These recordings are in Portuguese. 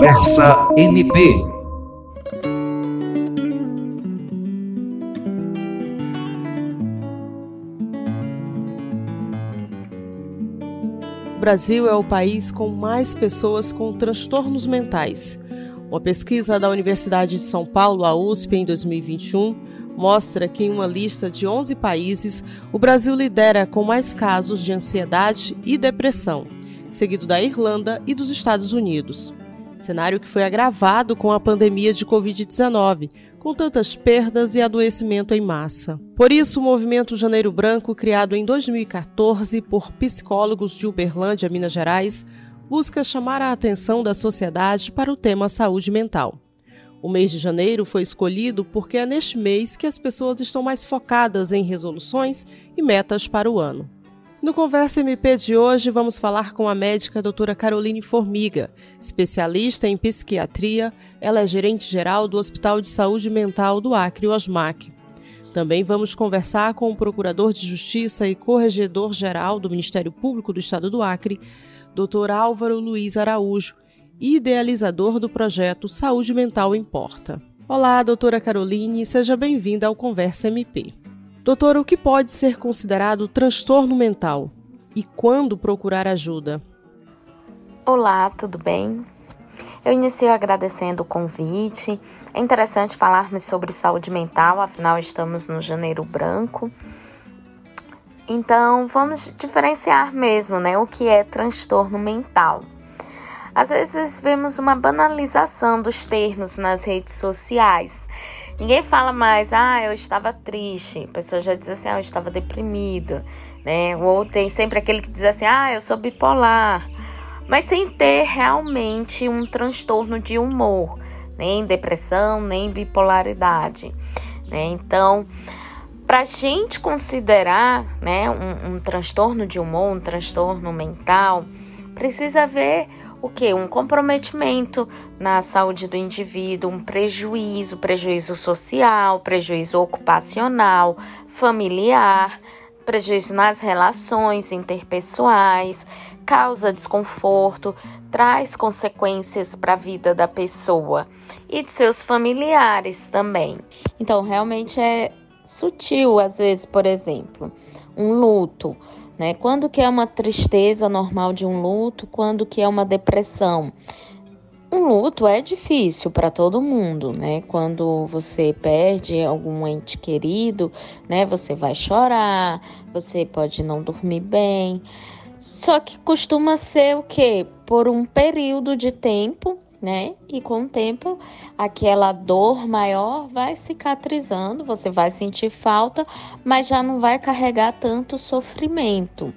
Conversa MP. O Brasil é o país com mais pessoas com transtornos mentais. Uma pesquisa da Universidade de São Paulo, a USP, em 2021, mostra que em uma lista de 11 países, o Brasil lidera com mais casos de ansiedade e depressão, seguido da Irlanda e dos Estados Unidos. Cenário que foi agravado com a pandemia de Covid-19, com tantas perdas e adoecimento em massa. Por isso, o movimento Janeiro Branco, criado em 2014 por psicólogos de Uberlândia, Minas Gerais, busca chamar a atenção da sociedade para o tema saúde mental. O mês de janeiro foi escolhido porque é neste mês que as pessoas estão mais focadas em resoluções e metas para o ano. No Conversa MP de hoje, vamos falar com a médica doutora Caroline Formiga, especialista em psiquiatria. Ela é gerente geral do Hospital de Saúde Mental do Acre, OSMAC. Também vamos conversar com o Procurador de Justiça e Corregedor Geral do Ministério Público do Estado do Acre, Dr. Álvaro Luiz Araújo, idealizador do projeto Saúde Mental Importa. Olá, doutora Caroline, seja bem-vinda ao Conversa MP. Doutor, o que pode ser considerado transtorno mental e quando procurar ajuda? Olá, tudo bem? Eu inicio agradecendo o convite. É interessante falarmos sobre saúde mental, afinal estamos no janeiro branco. Então, vamos diferenciar mesmo, né, o que é transtorno mental. Às vezes vemos uma banalização dos termos nas redes sociais Ninguém fala mais, ah, eu estava triste. A pessoa já diz assim, ah, eu estava deprimido, né? Ou tem sempre aquele que diz assim, ah, eu sou bipolar. Mas sem ter realmente um transtorno de humor, nem depressão, nem bipolaridade, né? Então, para a gente considerar, né, um, um transtorno de humor, um transtorno mental, precisa ver o que? Um comprometimento na saúde do indivíduo, um prejuízo, prejuízo social, prejuízo ocupacional, familiar, prejuízo nas relações interpessoais, causa desconforto, traz consequências para a vida da pessoa e de seus familiares também. Então, realmente é sutil, às vezes, por exemplo, um luto né? Quando que é uma tristeza normal de um luto, quando que é uma depressão? Um luto é difícil para todo mundo, né? Quando você perde algum ente querido, né? Você vai chorar, você pode não dormir bem. Só que costuma ser o quê? Por um período de tempo, né? E com o tempo, aquela dor maior vai cicatrizando, você vai sentir falta, mas já não vai carregar tanto sofrimento.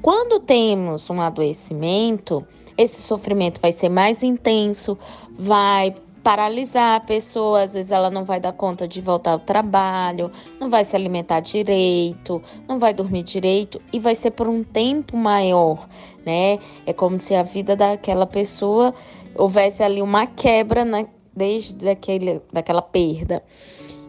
Quando temos um adoecimento, esse sofrimento vai ser mais intenso, vai paralisar a pessoa, às vezes ela não vai dar conta de voltar ao trabalho, não vai se alimentar direito, não vai dormir direito e vai ser por um tempo maior, né? É como se a vida daquela pessoa houvesse ali uma quebra né, desde aquele, daquela perda.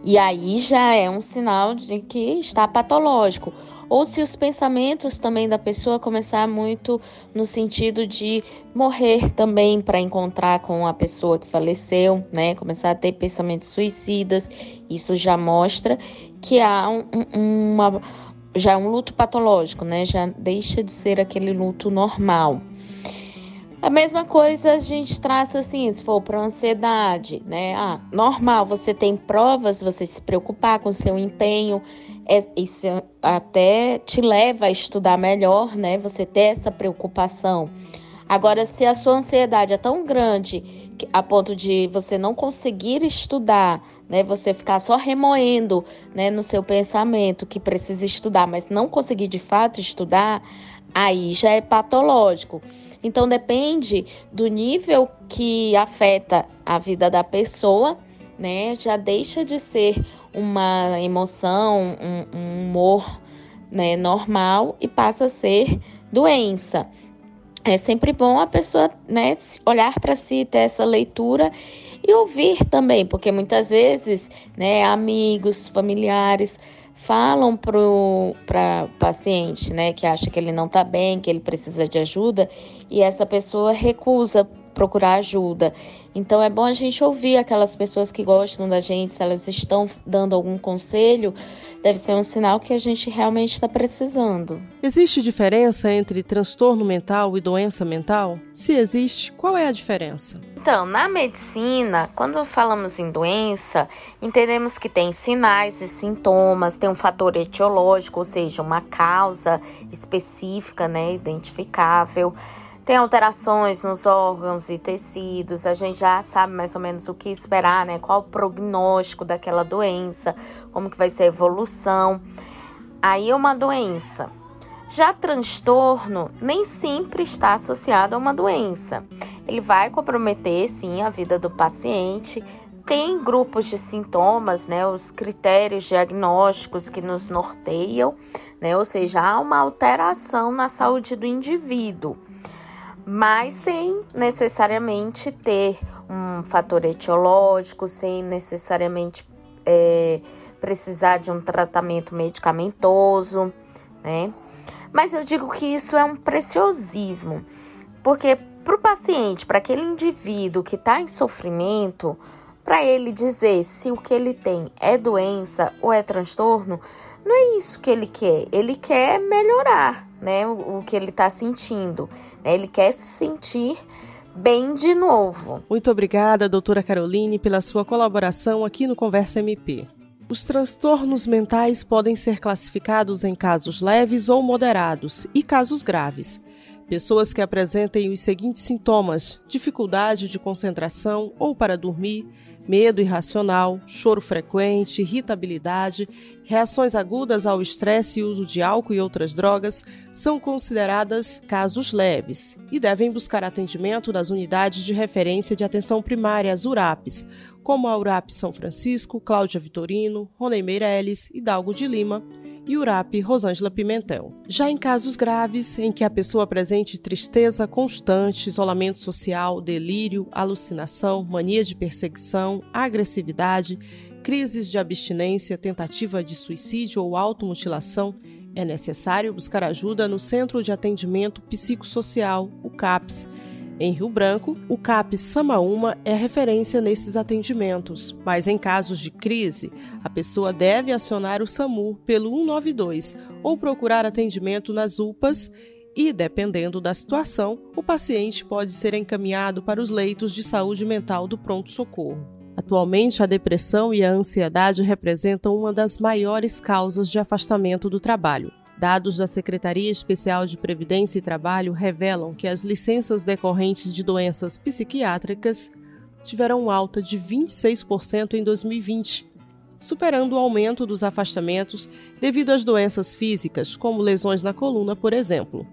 E aí já é um sinal de que está patológico. Ou se os pensamentos também da pessoa começar muito no sentido de morrer também para encontrar com a pessoa que faleceu, né? Começar a ter pensamentos suicidas, isso já mostra que há um, um, uma já é um luto patológico, né? Já deixa de ser aquele luto normal. A mesma coisa a gente traça assim, se for para ansiedade, né? Ah, normal, você tem provas, você se preocupar com seu empenho, é, isso até te leva a estudar melhor, né? Você ter essa preocupação. Agora, se a sua ansiedade é tão grande a ponto de você não conseguir estudar, né, você ficar só remoendo, né, no seu pensamento que precisa estudar, mas não conseguir de fato estudar, aí já é patológico. Então depende do nível que afeta a vida da pessoa, né? Já deixa de ser uma emoção, um, um humor né, normal e passa a ser doença. É sempre bom a pessoa né, olhar para si, ter essa leitura e ouvir também, porque muitas vezes né, amigos, familiares falam para paciente, né, que acha que ele não está bem, que ele precisa de ajuda, e essa pessoa recusa procurar ajuda. Então é bom a gente ouvir aquelas pessoas que gostam da gente, se elas estão dando algum conselho, deve ser um sinal que a gente realmente está precisando. Existe diferença entre transtorno mental e doença mental? Se existe, qual é a diferença? Então, na medicina, quando falamos em doença, entendemos que tem sinais e sintomas, tem um fator etiológico, ou seja, uma causa específica, né, identificável. Tem alterações nos órgãos e tecidos, a gente já sabe mais ou menos o que esperar, né? Qual o prognóstico daquela doença, como que vai ser a evolução. Aí é uma doença. Já transtorno nem sempre está associado a uma doença. Ele vai comprometer sim a vida do paciente. Tem grupos de sintomas, né, os critérios diagnósticos que nos norteiam, né, ou seja, há uma alteração na saúde do indivíduo mas sem necessariamente ter um fator etiológico, sem necessariamente é, precisar de um tratamento medicamentoso, né? Mas eu digo que isso é um preciosismo, porque para o paciente, para aquele indivíduo que está em sofrimento, para ele dizer se o que ele tem é doença ou é transtorno, não é isso que ele quer. Ele quer melhorar, né? O, o que ele está sentindo. Né? Ele quer se sentir bem de novo. Muito obrigada, doutora Caroline, pela sua colaboração aqui no Conversa MP. Os transtornos mentais podem ser classificados em casos leves ou moderados e casos graves. Pessoas que apresentem os seguintes sintomas: dificuldade de concentração ou para dormir, medo irracional, choro frequente, irritabilidade, reações agudas ao estresse e uso de álcool e outras drogas são consideradas casos leves e devem buscar atendimento nas unidades de referência de atenção primária, as URAPs, como a URAP São Francisco, Cláudia Vitorino, Rony Meirelles, Hidalgo de Lima, e URAP Rosângela Pimentel. Já em casos graves, em que a pessoa apresente tristeza constante, isolamento social, delírio, alucinação, mania de perseguição, agressividade, crises de abstinência, tentativa de suicídio ou automutilação, é necessário buscar ajuda no Centro de Atendimento Psicossocial, o CAPS, em Rio Branco, o CAP Samaúma é referência nesses atendimentos, mas em casos de crise, a pessoa deve acionar o SAMU pelo 192 ou procurar atendimento nas UPAs e, dependendo da situação, o paciente pode ser encaminhado para os leitos de saúde mental do pronto-socorro. Atualmente, a depressão e a ansiedade representam uma das maiores causas de afastamento do trabalho. Dados da Secretaria Especial de Previdência e Trabalho revelam que as licenças decorrentes de doenças psiquiátricas tiveram alta de 26% em 2020, superando o aumento dos afastamentos devido às doenças físicas, como lesões na coluna, por exemplo.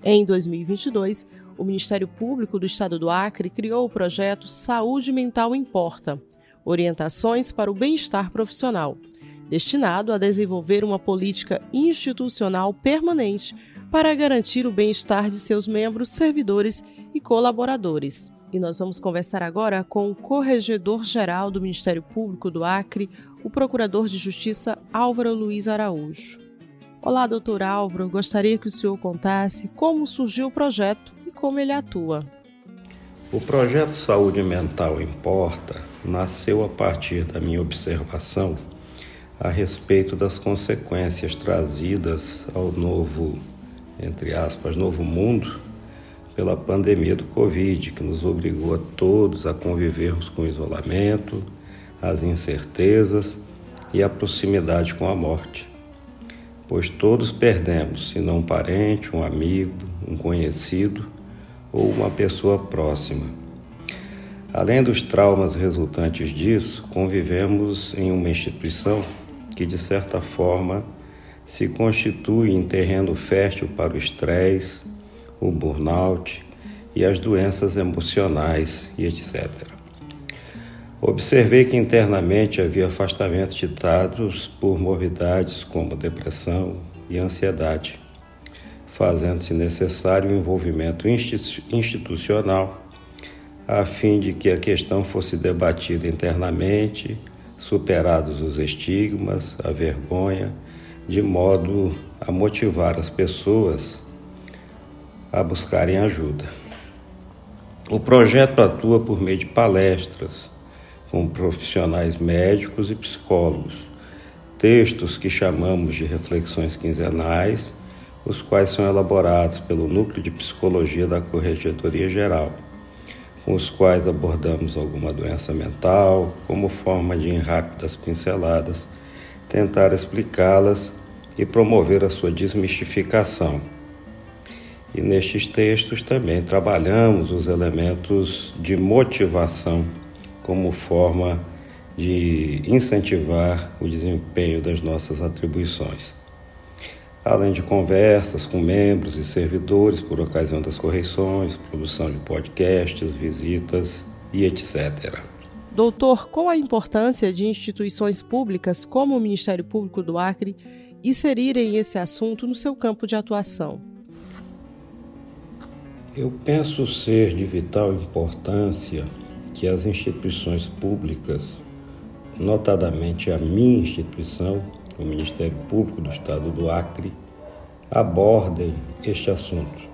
Em 2022, o Ministério Público do Estado do Acre criou o projeto Saúde Mental Importa orientações para o bem-estar profissional destinado a desenvolver uma política institucional permanente para garantir o bem-estar de seus membros, servidores e colaboradores. E nós vamos conversar agora com o Corregedor-Geral do Ministério Público do Acre, o Procurador de Justiça Álvaro Luiz Araújo. Olá, doutor Álvaro. Gostaria que o senhor contasse como surgiu o projeto e como ele atua. O projeto Saúde Mental Importa nasceu a partir da minha observação a respeito das consequências trazidas ao novo, entre aspas, novo mundo pela pandemia do Covid, que nos obrigou a todos a convivermos com o isolamento, as incertezas e a proximidade com a morte. Pois todos perdemos, se não um parente, um amigo, um conhecido ou uma pessoa próxima. Além dos traumas resultantes disso, convivemos em uma instituição que de certa forma se constitui em terreno fértil para o estresse, o burnout e as doenças emocionais e etc. Observei que internamente havia afastamentos ditados por morbidades como depressão e ansiedade, fazendo-se necessário o envolvimento institucional a fim de que a questão fosse debatida internamente superados os estigmas, a vergonha, de modo a motivar as pessoas a buscarem ajuda. O projeto atua por meio de palestras com profissionais médicos e psicólogos, textos que chamamos de reflexões quinzenais, os quais são elaborados pelo Núcleo de Psicologia da Corregedoria Geral, com os quais abordamos alguma doença mental, como forma de, em rápidas pinceladas, tentar explicá-las e promover a sua desmistificação. E nestes textos também trabalhamos os elementos de motivação como forma de incentivar o desempenho das nossas atribuições. Além de conversas com membros e servidores por ocasião das correções, produção de podcasts, visitas e etc. Doutor, qual a importância de instituições públicas como o Ministério Público do Acre inserirem esse assunto no seu campo de atuação? Eu penso ser de vital importância que as instituições públicas notadamente a minha instituição, o Ministério Público do Estado do Acre, abordem este assunto,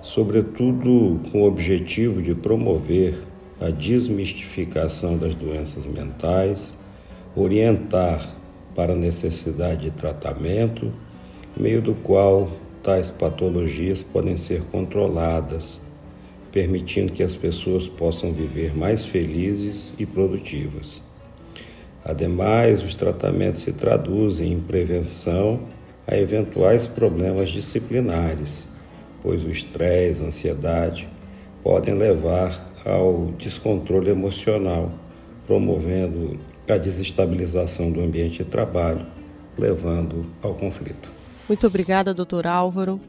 sobretudo com o objetivo de promover a desmistificação das doenças mentais, orientar para a necessidade de tratamento, meio do qual tais patologias podem ser controladas, permitindo que as pessoas possam viver mais felizes e produtivas. Ademais, os tratamentos se traduzem em prevenção a eventuais problemas disciplinares, pois o estresse, a ansiedade podem levar ao descontrole emocional, promovendo a desestabilização do ambiente de trabalho, levando ao conflito. Muito obrigada, doutor Álvaro.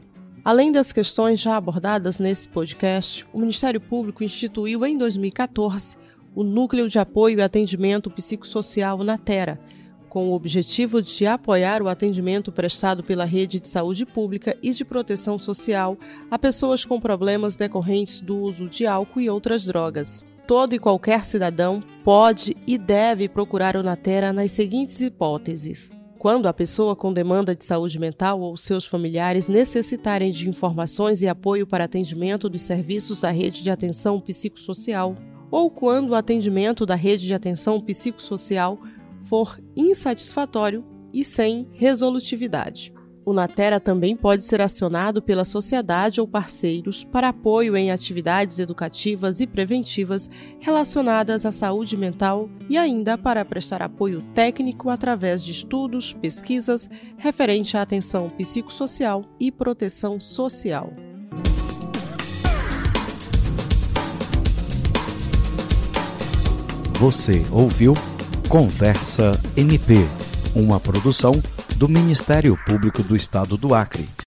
Além das questões já abordadas nesse podcast, o Ministério Público instituiu em 2014 o Núcleo de Apoio e Atendimento Psicossocial Natera, com o objetivo de apoiar o atendimento prestado pela rede de saúde pública e de proteção social a pessoas com problemas decorrentes do uso de álcool e outras drogas. Todo e qualquer cidadão pode e deve procurar o Natera nas seguintes hipóteses. Quando a pessoa com demanda de saúde mental ou seus familiares necessitarem de informações e apoio para atendimento dos serviços da rede de atenção psicossocial, ou quando o atendimento da rede de atenção psicossocial for insatisfatório e sem resolutividade. O Natera também pode ser acionado pela sociedade ou parceiros para apoio em atividades educativas e preventivas relacionadas à saúde mental e ainda para prestar apoio técnico através de estudos, pesquisas referente à atenção psicossocial e proteção social. Você ouviu Conversa MP, uma produção do Ministério Público do Estado do Acre.